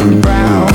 brown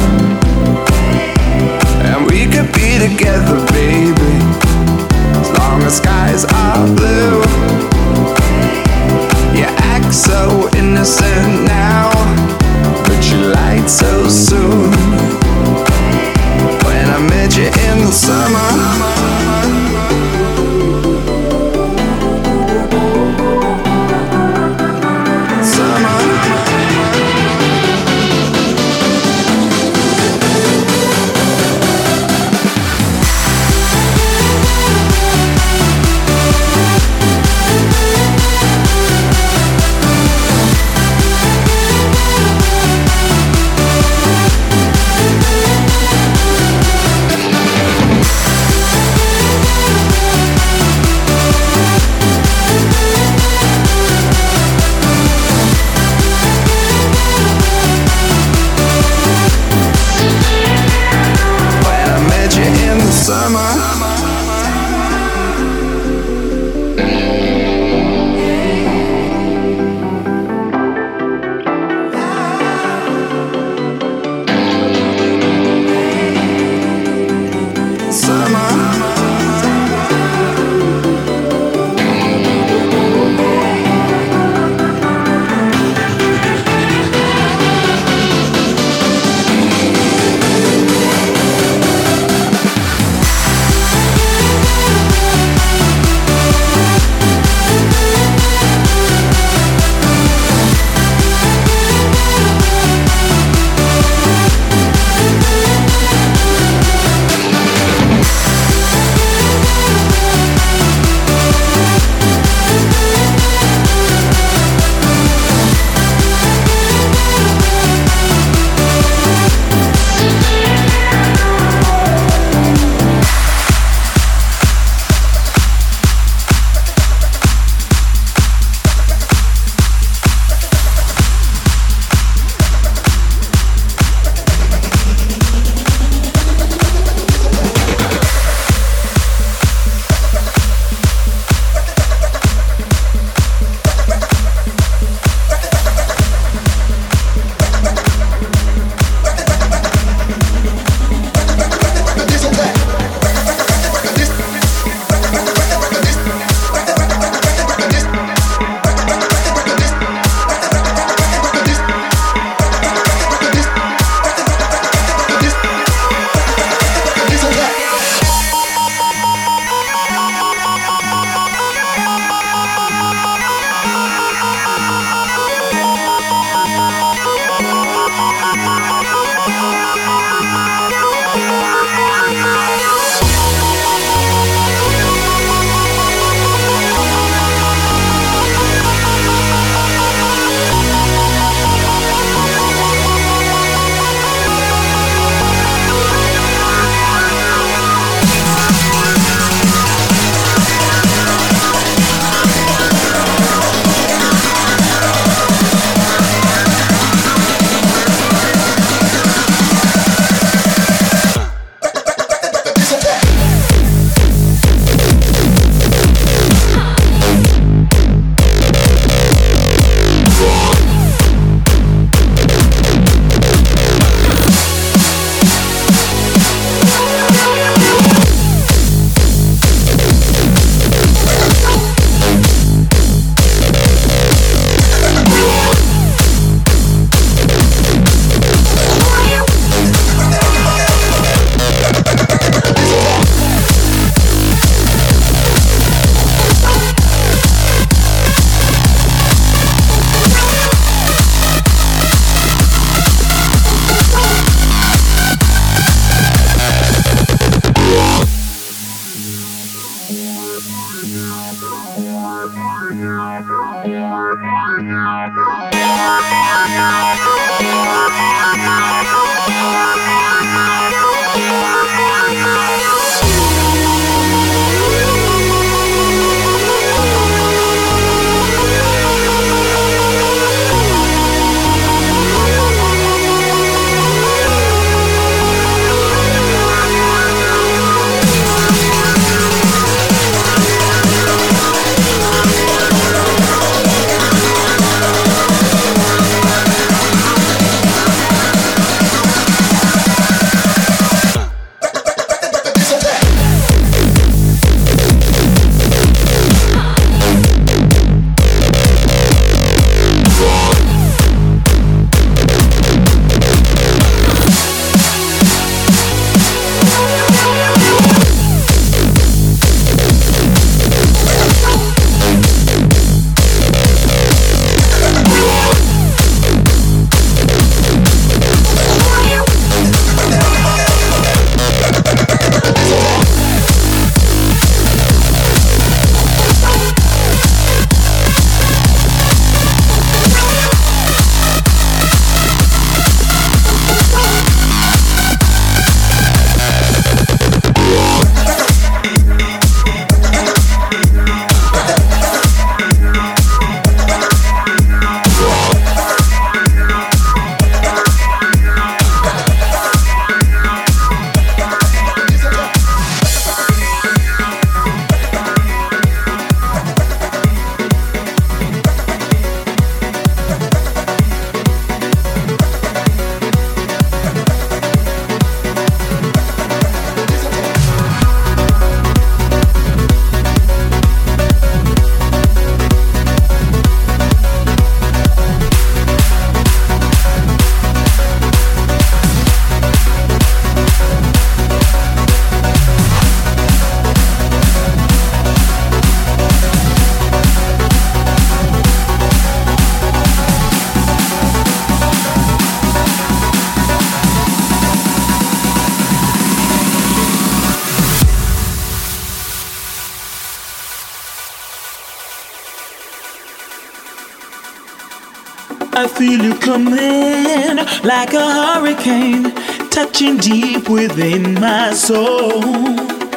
feel you coming like a hurricane, touching deep within my soul.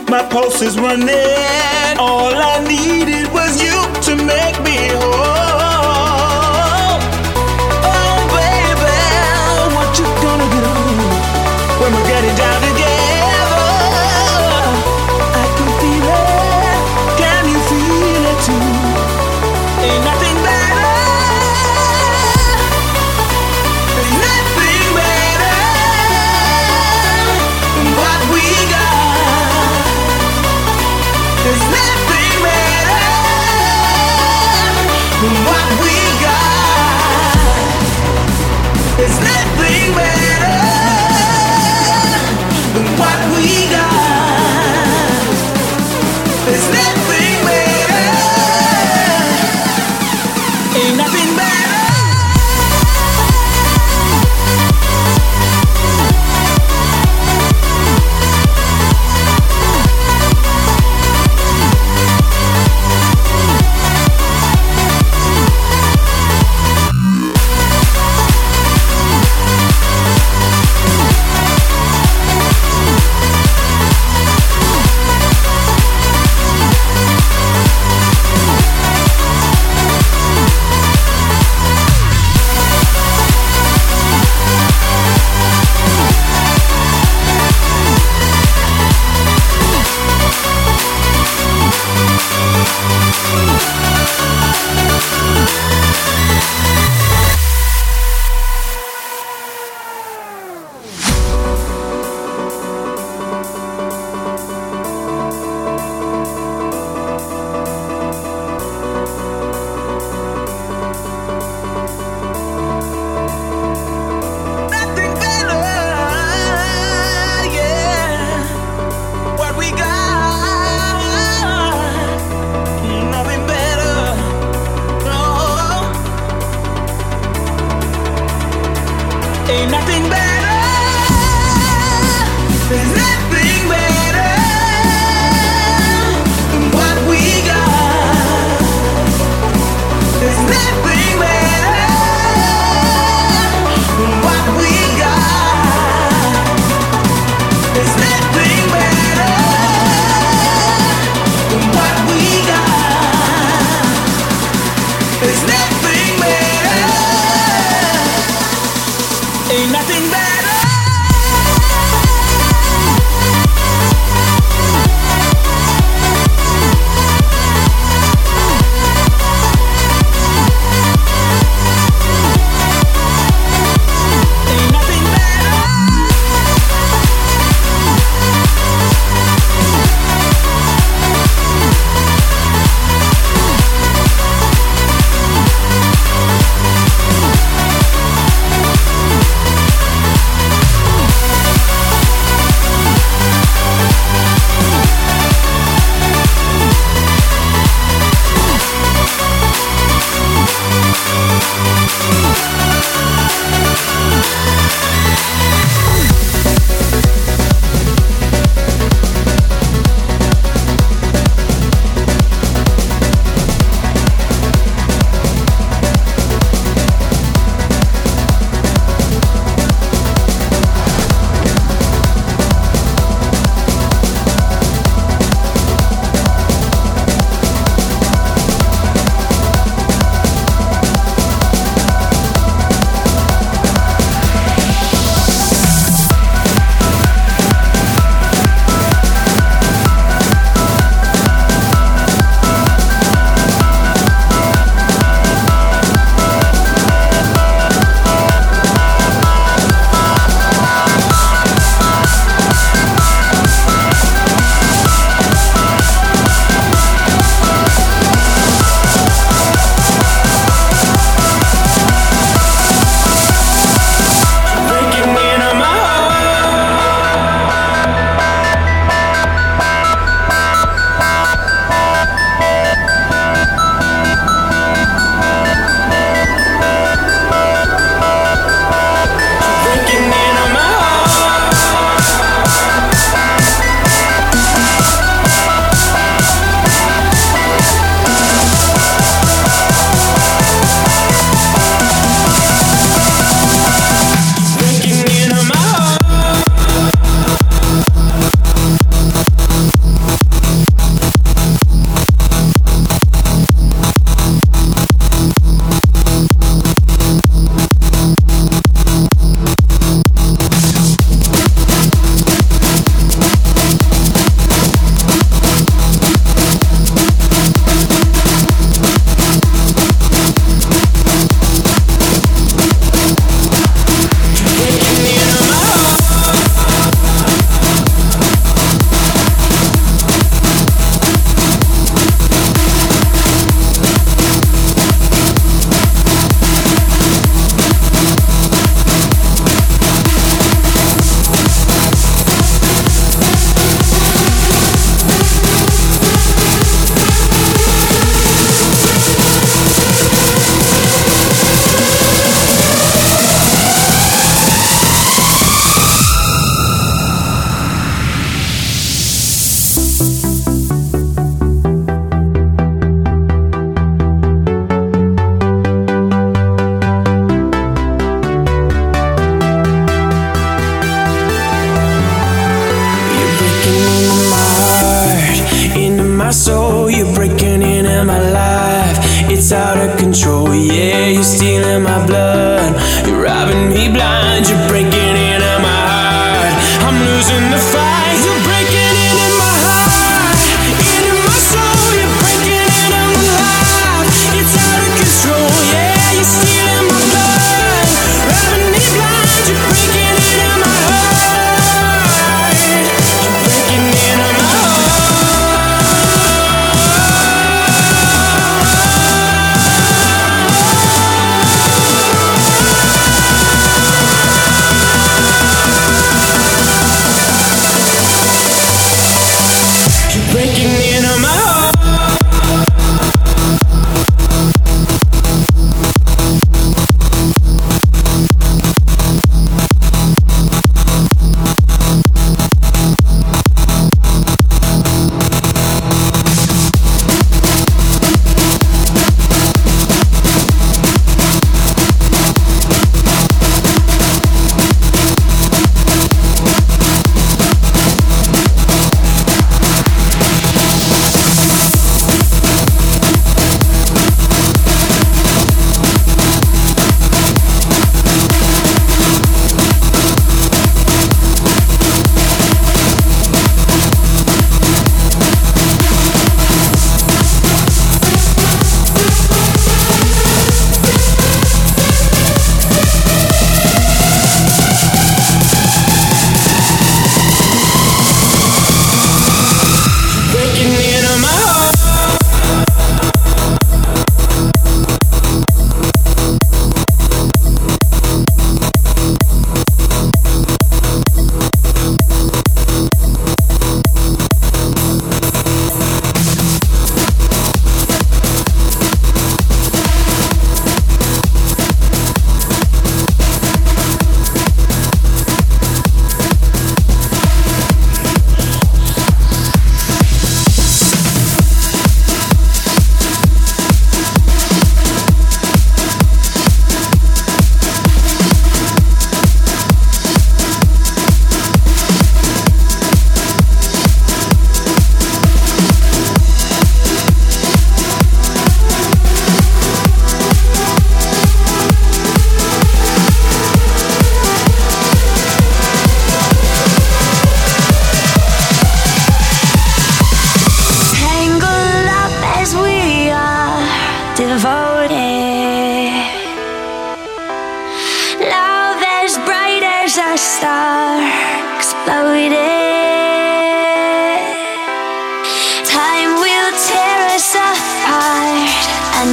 My pulse is running. All I needed was you to make me whole.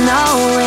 Know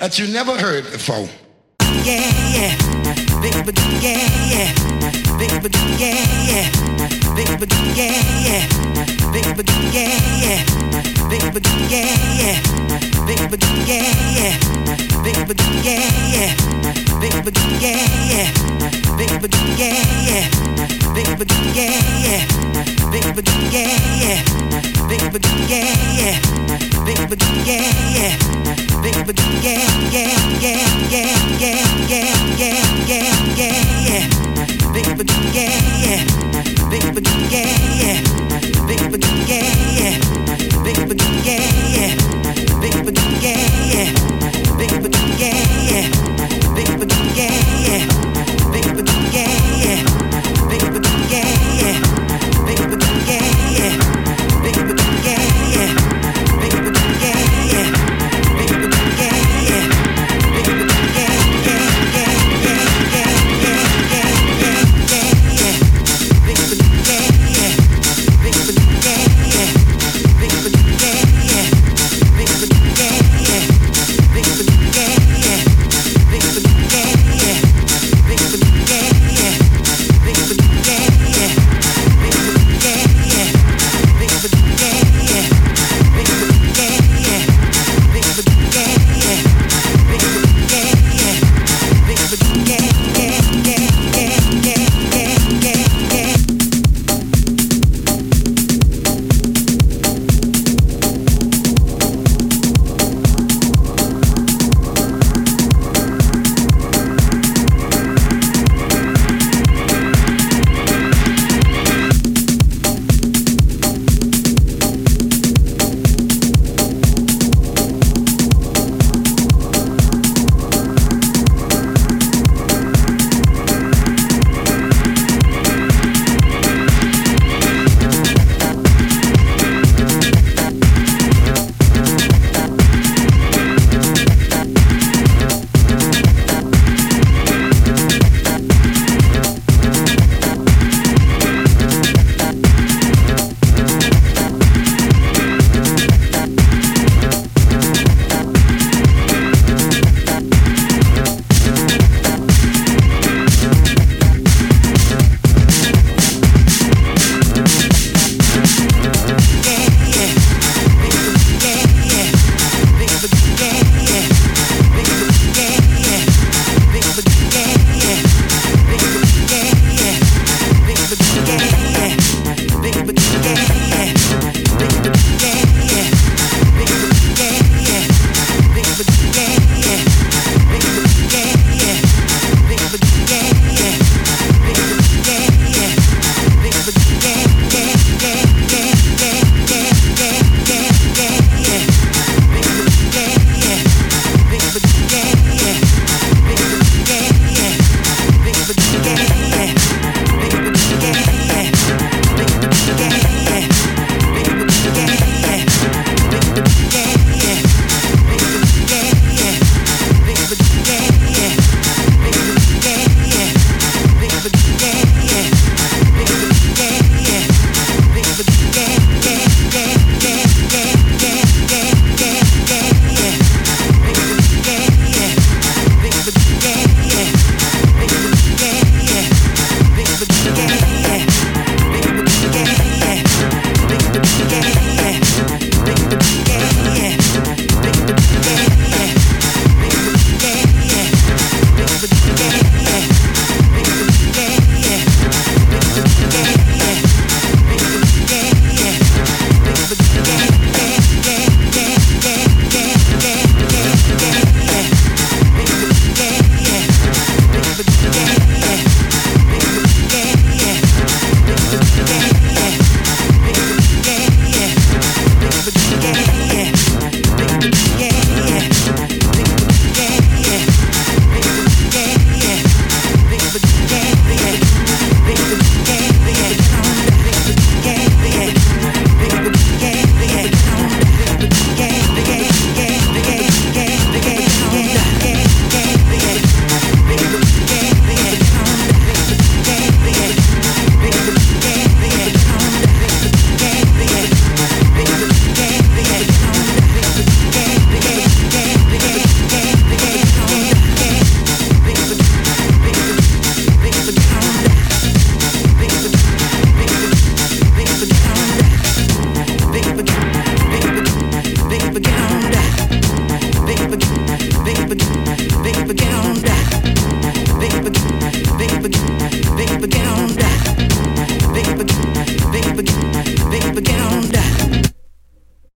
that you never heard before. yeah, yeah. Baby, yeah, yeah. Baby, yeah, yeah. Baby, yeah, yeah. Yeah, yeah. Baby, yeah, yeah. Baby, yeah, yeah. Yeah, yeah. Baby, yeah, yeah. Baby, yeah, yeah. Yeah, yeah. Baby, yeah, yeah. Yeah, yeah. Baby, yeah, yeah. Baby, yeah, yeah, yeah, yeah, yeah, yeah, yeah, yeah, yeah, yeah. Yeah, yeah. Yeah, yeah. Yeah, yeah. Yeah, yeah. Yeah, yeah. Baby, yeah, yeah, yeah.